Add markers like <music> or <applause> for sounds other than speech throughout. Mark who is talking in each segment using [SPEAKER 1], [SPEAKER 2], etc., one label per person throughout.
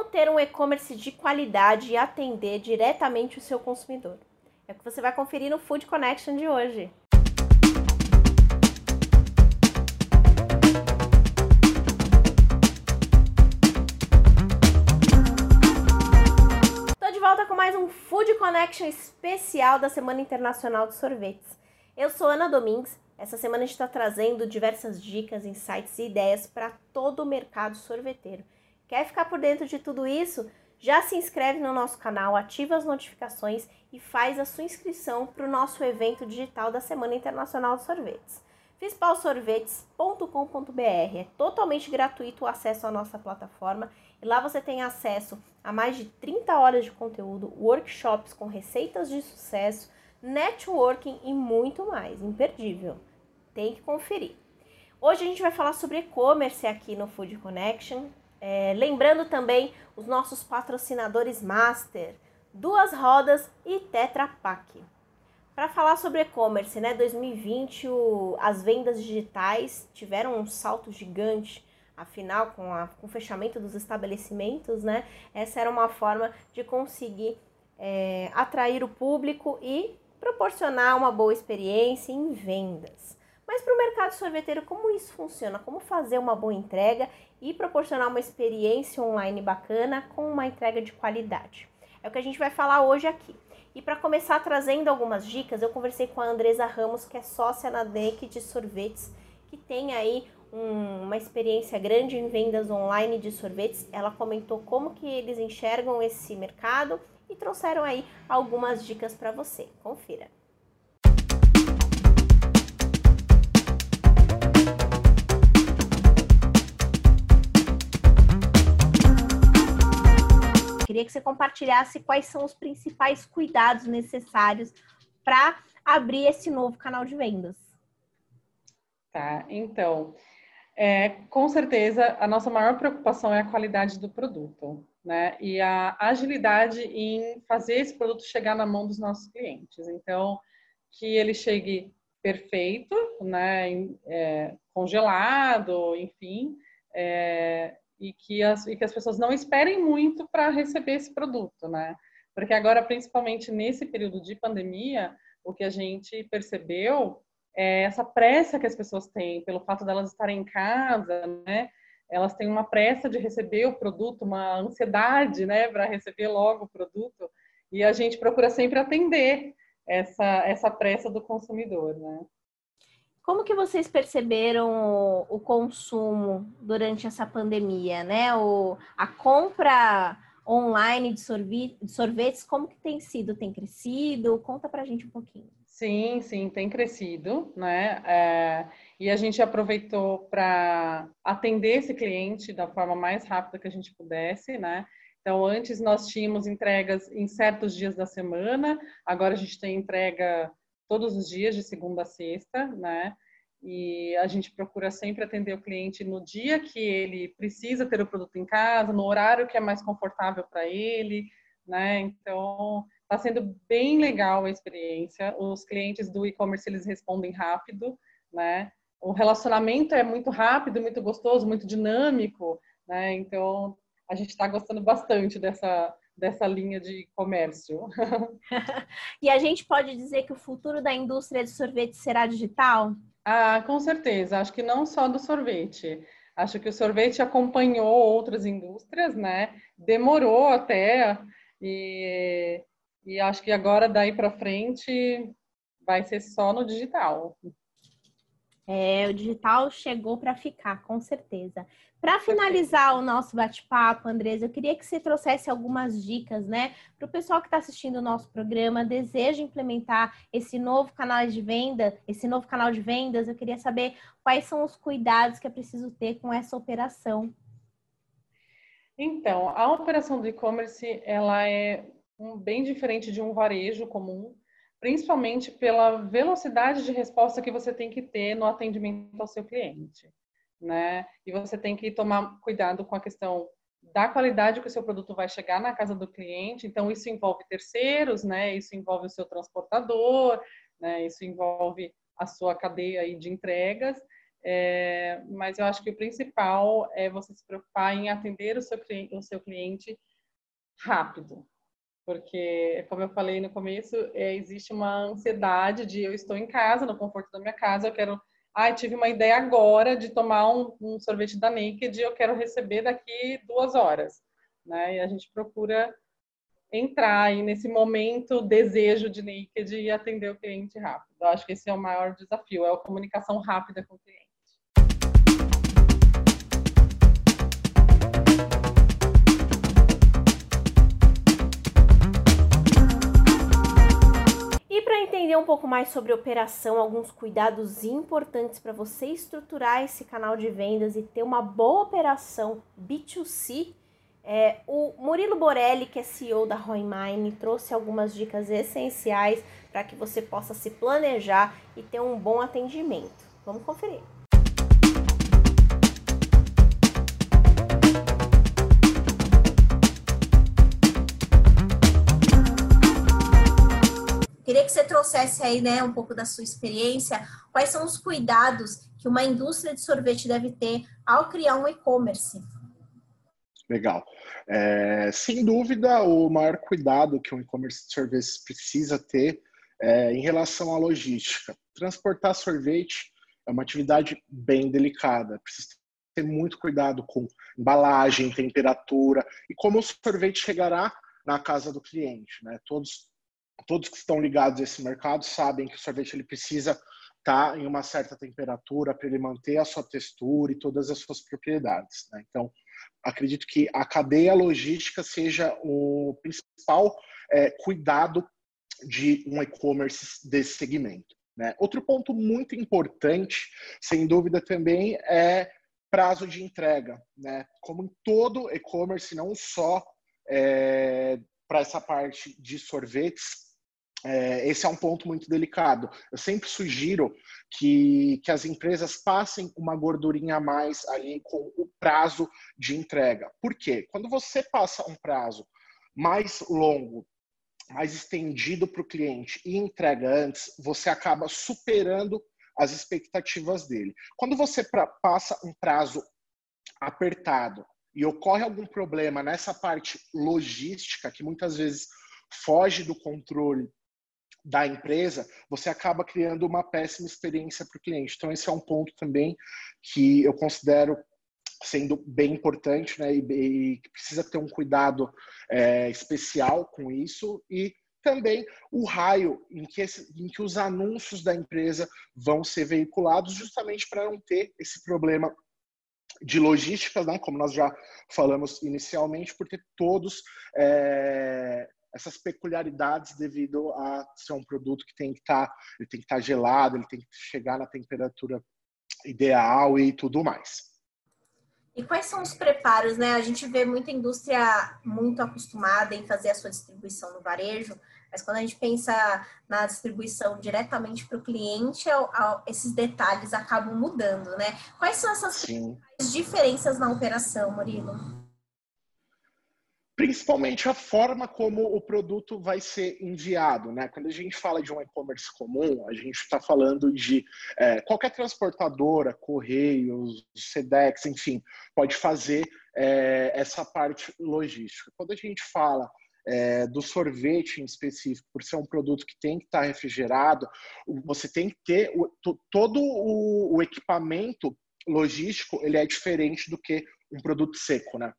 [SPEAKER 1] Como ter um e-commerce de qualidade e atender diretamente o seu consumidor? É o que você vai conferir no Food Connection de hoje. Estou de volta com mais um Food Connection especial da Semana Internacional de Sorvetes. Eu sou Ana Domingues. Essa semana a gente está trazendo diversas dicas, insights e ideias para todo o mercado sorveteiro. Quer ficar por dentro de tudo isso? Já se inscreve no nosso canal, ativa as notificações e faz a sua inscrição para o nosso evento digital da Semana Internacional de Sorvetes. Fispalsorvetes.com.br é totalmente gratuito o acesso à nossa plataforma e lá você tem acesso a mais de 30 horas de conteúdo, workshops com receitas de sucesso, networking e muito mais. Imperdível. Tem que conferir. Hoje a gente vai falar sobre e-commerce aqui no Food Connection. É, lembrando também os nossos patrocinadores Master, Duas Rodas e Tetra Pak. Para falar sobre e-commerce, né, 2020 o, as vendas digitais tiveram um salto gigante. Afinal, com, a, com o fechamento dos estabelecimentos, né, essa era uma forma de conseguir é, atrair o público e proporcionar uma boa experiência em vendas. Mas para o mercado sorveteiro, como isso funciona? Como fazer uma boa entrega e proporcionar uma experiência online bacana com uma entrega de qualidade? É o que a gente vai falar hoje aqui. E para começar trazendo algumas dicas, eu conversei com a Andresa Ramos, que é sócia na DEC de sorvetes, que tem aí um, uma experiência grande em vendas online de sorvetes. Ela comentou como que eles enxergam esse mercado e trouxeram aí algumas dicas para você. Confira. Queria que você compartilhasse quais são os principais cuidados necessários para abrir esse novo canal de vendas.
[SPEAKER 2] Tá, então, é, com certeza a nossa maior preocupação é a qualidade do produto, né? E a agilidade em fazer esse produto chegar na mão dos nossos clientes. Então, que ele chegue perfeito, né? É, congelado, enfim, é, e que as, e que as pessoas não esperem muito para receber esse produto, né? Porque agora, principalmente nesse período de pandemia, o que a gente percebeu é essa pressa que as pessoas têm pelo fato delas estarem em casa, né? Elas têm uma pressa de receber o produto, uma ansiedade, né, para receber logo o produto, e a gente procura sempre atender essa essa pressa do consumidor, né?
[SPEAKER 1] Como que vocês perceberam o, consumo durante essa pandemia, né? O, a compra online de, sorvete, de sorvetes, como que tem sido? Tem crescido? Conta pra gente um pouquinho.
[SPEAKER 2] Sim, sim, tem crescido, né? É, e a gente aproveitou para atender esse cliente da forma mais rápida que a gente pudesse, né? Então, antes nós tínhamos entregas em certos dias da semana, agora a gente tem entrega todos os dias, de segunda a sexta, né? E a gente procura sempre atender o cliente no dia que ele precisa ter o produto em casa, no horário que é mais confortável para ele, né? Então, está sendo bem legal a experiência. Os clientes do e-commerce eles respondem rápido, né? O relacionamento é muito rápido, muito gostoso, muito dinâmico, né? Então, a gente está gostando bastante dessa dessa linha de comércio. <laughs>
[SPEAKER 1] e a gente pode dizer que o futuro da indústria de sorvete será digital?
[SPEAKER 2] Ah, com certeza. Acho que não só do sorvete. Acho que o sorvete acompanhou outras indústrias, né? Demorou até e, e acho que agora daí para frente vai ser só no digital.
[SPEAKER 1] É, o digital chegou para ficar, com certeza. Para finalizar o nosso bate-papo, Andresa, eu queria que você trouxesse algumas dicas, né, para o pessoal que está assistindo o nosso programa, deseja implementar esse novo canal de venda, esse novo canal de vendas. Eu queria saber quais são os cuidados que é preciso ter com essa operação.
[SPEAKER 2] Então, a operação do e-commerce ela é um, bem diferente de um varejo comum principalmente pela velocidade de resposta que você tem que ter no atendimento ao seu cliente, né? E você tem que tomar cuidado com a questão da qualidade que o seu produto vai chegar na casa do cliente. Então isso envolve terceiros, né? Isso envolve o seu transportador, né? Isso envolve a sua cadeia de entregas É, mas eu acho que o principal é você se preocupar em atender o seu o seu cliente rápido, porque, como eu falei no começo, é, existe uma ansiedade de eu estou em casa, no conforto da minha casa, eu quero, ai, ah, tive uma ideia agora de tomar um, um sorvete da Naked, eu quero receber daqui duas horas, né? E a gente procura entrar aí nesse momento desejo de Naked e atender o cliente rápido. Eu acho que esse é o maior desafio, é a comunicação rápida com o cliente.
[SPEAKER 1] Um pouco mais sobre operação, alguns cuidados importantes para você estruturar esse canal de vendas e ter uma boa operação B2C, é, o Murilo Borelli, que é CEO da Roimine, trouxe algumas dicas essenciais para que você possa se planejar e ter um bom atendimento. Vamos conferir. Queria que você trouxesse aí, né, um pouco da sua experiência. Quais são os cuidados que uma indústria de sorvete deve ter ao criar um e-commerce?
[SPEAKER 3] Legal. É, sem dúvida, o maior cuidado que um e-commerce de sorvete precisa ter é em relação à logística. Transportar sorvete é uma atividade bem delicada. Precisa ter muito cuidado com embalagem, temperatura e como o sorvete chegará na casa do cliente. Né? Todos todos que estão ligados a esse mercado sabem que o sorvete ele precisa estar tá em uma certa temperatura para ele manter a sua textura e todas as suas propriedades. Né? Então, acredito que a cadeia logística seja o principal é, cuidado de um e-commerce desse segmento. Né? Outro ponto muito importante, sem dúvida também, é prazo de entrega. Né? Como em todo e-commerce, não só é, para essa parte de sorvetes, é, esse é um ponto muito delicado. Eu sempre sugiro que, que as empresas passem uma gordurinha a mais ali com o prazo de entrega. Por quê? Quando você passa um prazo mais longo, mais estendido para o cliente e entrega antes, você acaba superando as expectativas dele. Quando você pra, passa um prazo apertado e ocorre algum problema nessa parte logística, que muitas vezes foge do controle da empresa, você acaba criando uma péssima experiência para o cliente. Então, esse é um ponto também que eu considero sendo bem importante, né? E, e precisa ter um cuidado é, especial com isso e também o raio em que, esse, em que os anúncios da empresa vão ser veiculados, justamente para não ter esse problema de logística, né? Como nós já falamos inicialmente, porque todos é, essas peculiaridades devido a ser um produto que tem que estar, tá, ele tem que estar tá gelado, ele tem que chegar na temperatura ideal e tudo mais.
[SPEAKER 1] E quais são os preparos, né? A gente vê muita indústria muito acostumada em fazer a sua distribuição no varejo, mas quando a gente pensa na distribuição diretamente para o cliente, esses detalhes acabam mudando, né? Quais são essas diferenças na operação, Murilo?
[SPEAKER 3] Principalmente a forma como o produto vai ser enviado. Né? Quando a gente fala de um e-commerce comum, a gente está falando de é, qualquer transportadora, Correios, Sedex, enfim, pode fazer é, essa parte logística. Quando a gente fala é, do sorvete em específico, por ser um produto que tem que estar refrigerado, você tem que ter o, todo o, o equipamento logístico, ele é diferente do que um produto seco, né?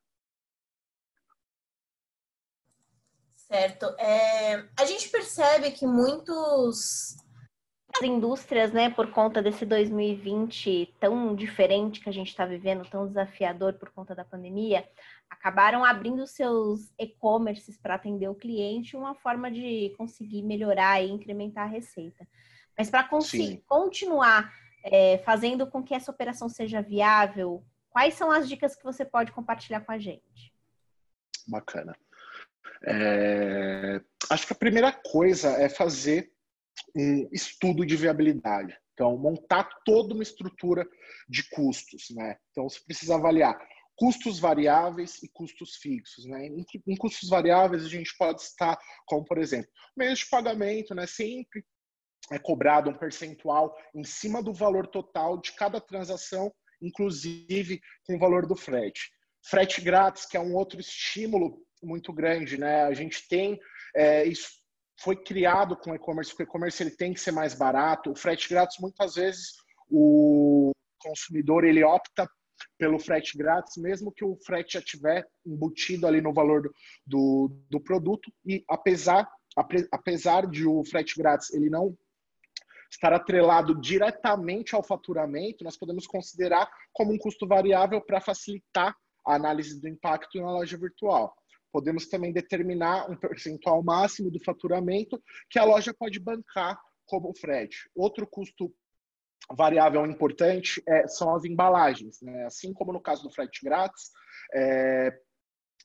[SPEAKER 1] Certo. É, a gente percebe que muitos as indústrias, né, por conta desse 2020 tão diferente que a gente está vivendo, tão desafiador por conta da pandemia, acabaram abrindo seus e-commerces para atender o cliente, uma forma de conseguir melhorar e incrementar a receita. Mas para continuar é, fazendo com que essa operação seja viável, quais são as dicas que você pode compartilhar com a gente?
[SPEAKER 3] Bacana. É, acho que a primeira coisa é fazer um estudo de viabilidade. Então, montar toda uma estrutura de custos. Né? Então, você precisa avaliar custos variáveis e custos fixos. Né? Em, em custos variáveis, a gente pode estar como, por exemplo, meios de pagamento, né? sempre é cobrado um percentual em cima do valor total de cada transação, inclusive com o valor do frete. Frete grátis, que é um outro estímulo muito grande, né? A gente tem é, isso foi criado com e-commerce, porque o e-commerce ele tem que ser mais barato. O frete grátis, muitas vezes, o consumidor ele opta pelo frete grátis, mesmo que o frete já tiver embutido ali no valor do, do, do produto. E apesar, apesar de o frete grátis ele não estar atrelado diretamente ao faturamento, nós podemos considerar como um custo variável para facilitar a análise do impacto na loja virtual. Podemos também determinar um percentual máximo do faturamento que a loja pode bancar como frete. Outro custo variável importante é, são as embalagens. Né? Assim como no caso do frete grátis, é,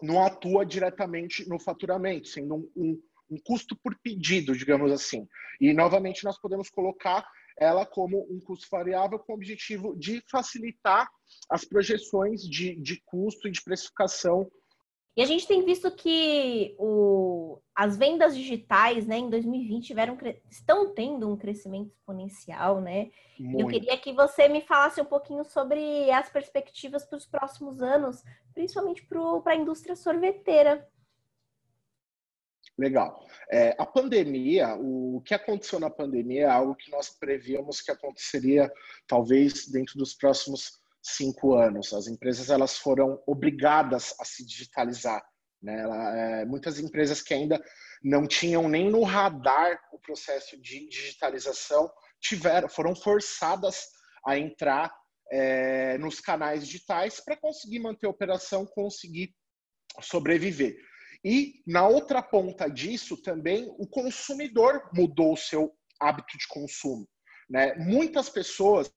[SPEAKER 3] não atua diretamente no faturamento, sendo um, um, um, custo por pedido, digamos assim. E, novamente, nós podemos colocar ela como um custo variável com o objetivo de facilitar as projeções de, de custo e de precificação
[SPEAKER 1] e a gente tem visto que o, as vendas digitais, né, em 2020 tiveram, estão tendo um crescimento exponencial, né? Muito. Eu queria que você me falasse um pouquinho sobre as perspectivas para os próximos anos, principalmente para a indústria sorveteira.
[SPEAKER 3] Legal. É, a pandemia, o que aconteceu na pandemia é algo que nós prevíamos que aconteceria talvez dentro dos próximos cinco anos. As empresas elas foram obrigadas a se digitalizar. Né? Ela, é, muitas empresas que ainda não tinham nem no radar o processo de digitalização tiveram, foram forçadas a entrar é, nos canais digitais para conseguir manter a operação, conseguir sobreviver. E na outra ponta disso também o consumidor mudou o seu hábito de consumo. Né? Muitas pessoas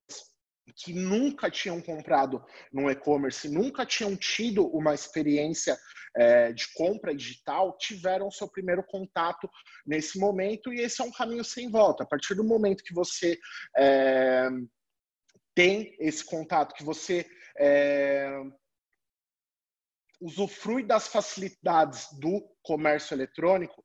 [SPEAKER 3] que nunca tinham comprado no e-commerce, nunca tinham tido uma experiência é, de compra digital, tiveram seu primeiro contato nesse momento e esse é um caminho sem volta. A partir do momento que você é, tem esse contato, que você é, usufrui das facilidades do comércio eletrônico,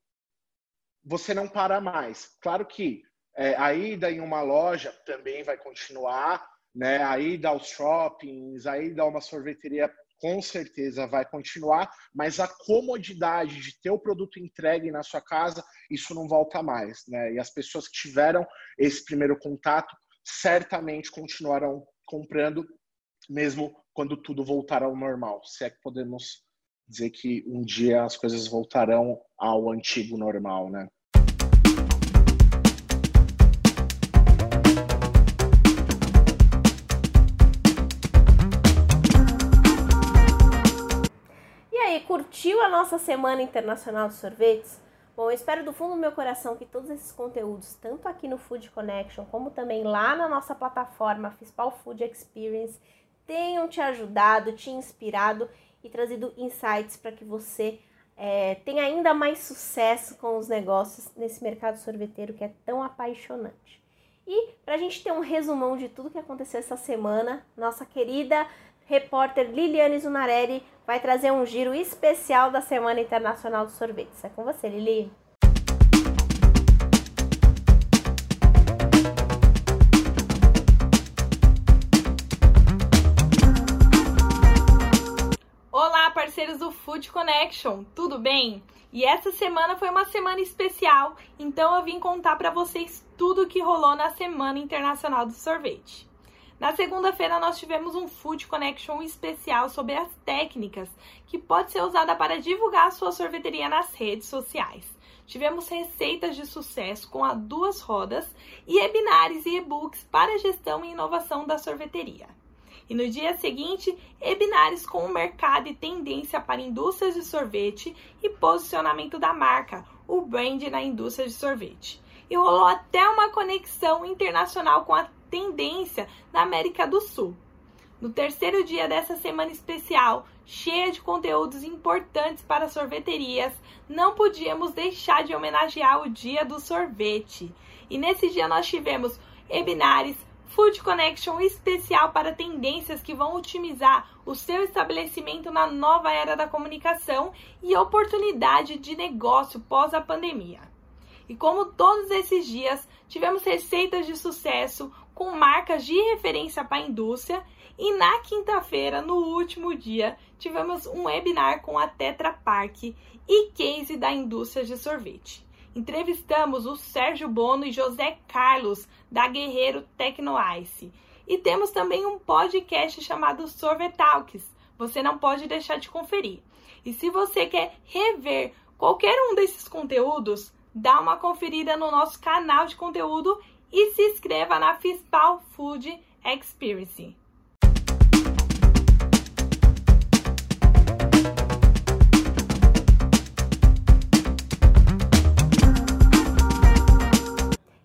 [SPEAKER 3] você não para mais. Claro que é, a ida em uma loja também vai continuar, né? A ida aos shoppings, a ida a uma sorveteria com certeza vai continuar, mas a comodidade de ter o produto entregue na sua casa, isso não volta mais, né? E as pessoas que tiveram esse primeiro contato certamente continuarão comprando, mesmo quando tudo voltar ao normal. Se é que podemos dizer que um dia as coisas voltarão ao antigo normal, né?
[SPEAKER 1] Curtiu a nossa Semana Internacional de Sorvetes? Bom, eu espero do fundo do meu coração que todos esses conteúdos, tanto aqui no Food Connection, como também lá na nossa plataforma Fispal Food Experience, tenham te ajudado, te inspirado e trazido insights para que você é, tenha ainda mais sucesso com os negócios nesse mercado sorveteiro que é tão apaixonante. E para a gente ter um resumão de tudo que aconteceu essa semana, nossa querida repórter Liliane Zunarelli vai trazer um giro especial da Semana Internacional do Sorvete. É com você, Lili.
[SPEAKER 4] Olá, parceiros do Food Connection, tudo bem? E essa semana foi uma semana especial, então eu vim contar para vocês tudo o que rolou na Semana Internacional do Sorvete. Na segunda-feira, nós tivemos um Food Connection especial sobre as técnicas que pode ser usada para divulgar a sua sorveteria nas redes sociais. Tivemos receitas de sucesso com a duas rodas e webinars e e-books para gestão e inovação da sorveteria. E no dia seguinte, webinars com o mercado e tendência para indústrias de sorvete e posicionamento da marca, o brand na indústria de sorvete. E rolou até uma conexão internacional com a tendência na América do Sul. No terceiro dia dessa semana especial, cheia de conteúdos importantes para sorveterias, não podíamos deixar de homenagear o Dia do Sorvete. E nesse dia nós tivemos webinars, Food Connection especial para tendências que vão otimizar o seu estabelecimento na nova era da comunicação e oportunidade de negócio pós a pandemia. E como todos esses dias, tivemos receitas de sucesso com marcas de referência para a indústria e na quinta-feira, no último dia, tivemos um webinar com a Tetra Pak e case da indústria de sorvete. Entrevistamos o Sérgio Bono e José Carlos da Guerreiro Tecno Ice. E temos também um podcast chamado Sorvetalks. Você não pode deixar de conferir. E se você quer rever qualquer um desses conteúdos, dá uma conferida no nosso canal de conteúdo e se inscreva na Fispal Food Experience.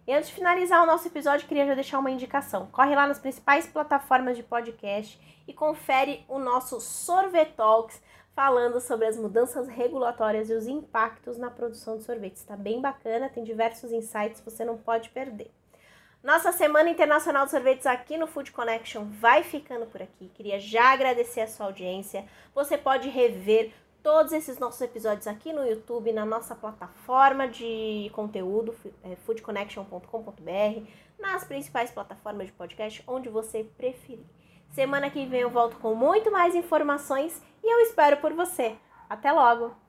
[SPEAKER 1] E antes de finalizar o nosso episódio, queria já deixar uma indicação. Corre lá nas principais plataformas de podcast e confere o nosso Sorvetalks falando sobre as mudanças regulatórias e os impactos na produção de sorvetes. Está bem bacana, tem diversos insights, você não pode perder. Nossa Semana Internacional de Sorvetes aqui no Food Connection vai ficando por aqui. Queria já agradecer a sua audiência. Você pode rever todos esses nossos episódios aqui no YouTube, na nossa plataforma de conteúdo, é, foodconnection.com.br, nas principais plataformas de podcast, onde você preferir. Semana que vem eu volto com muito mais informações e eu espero por você. Até logo!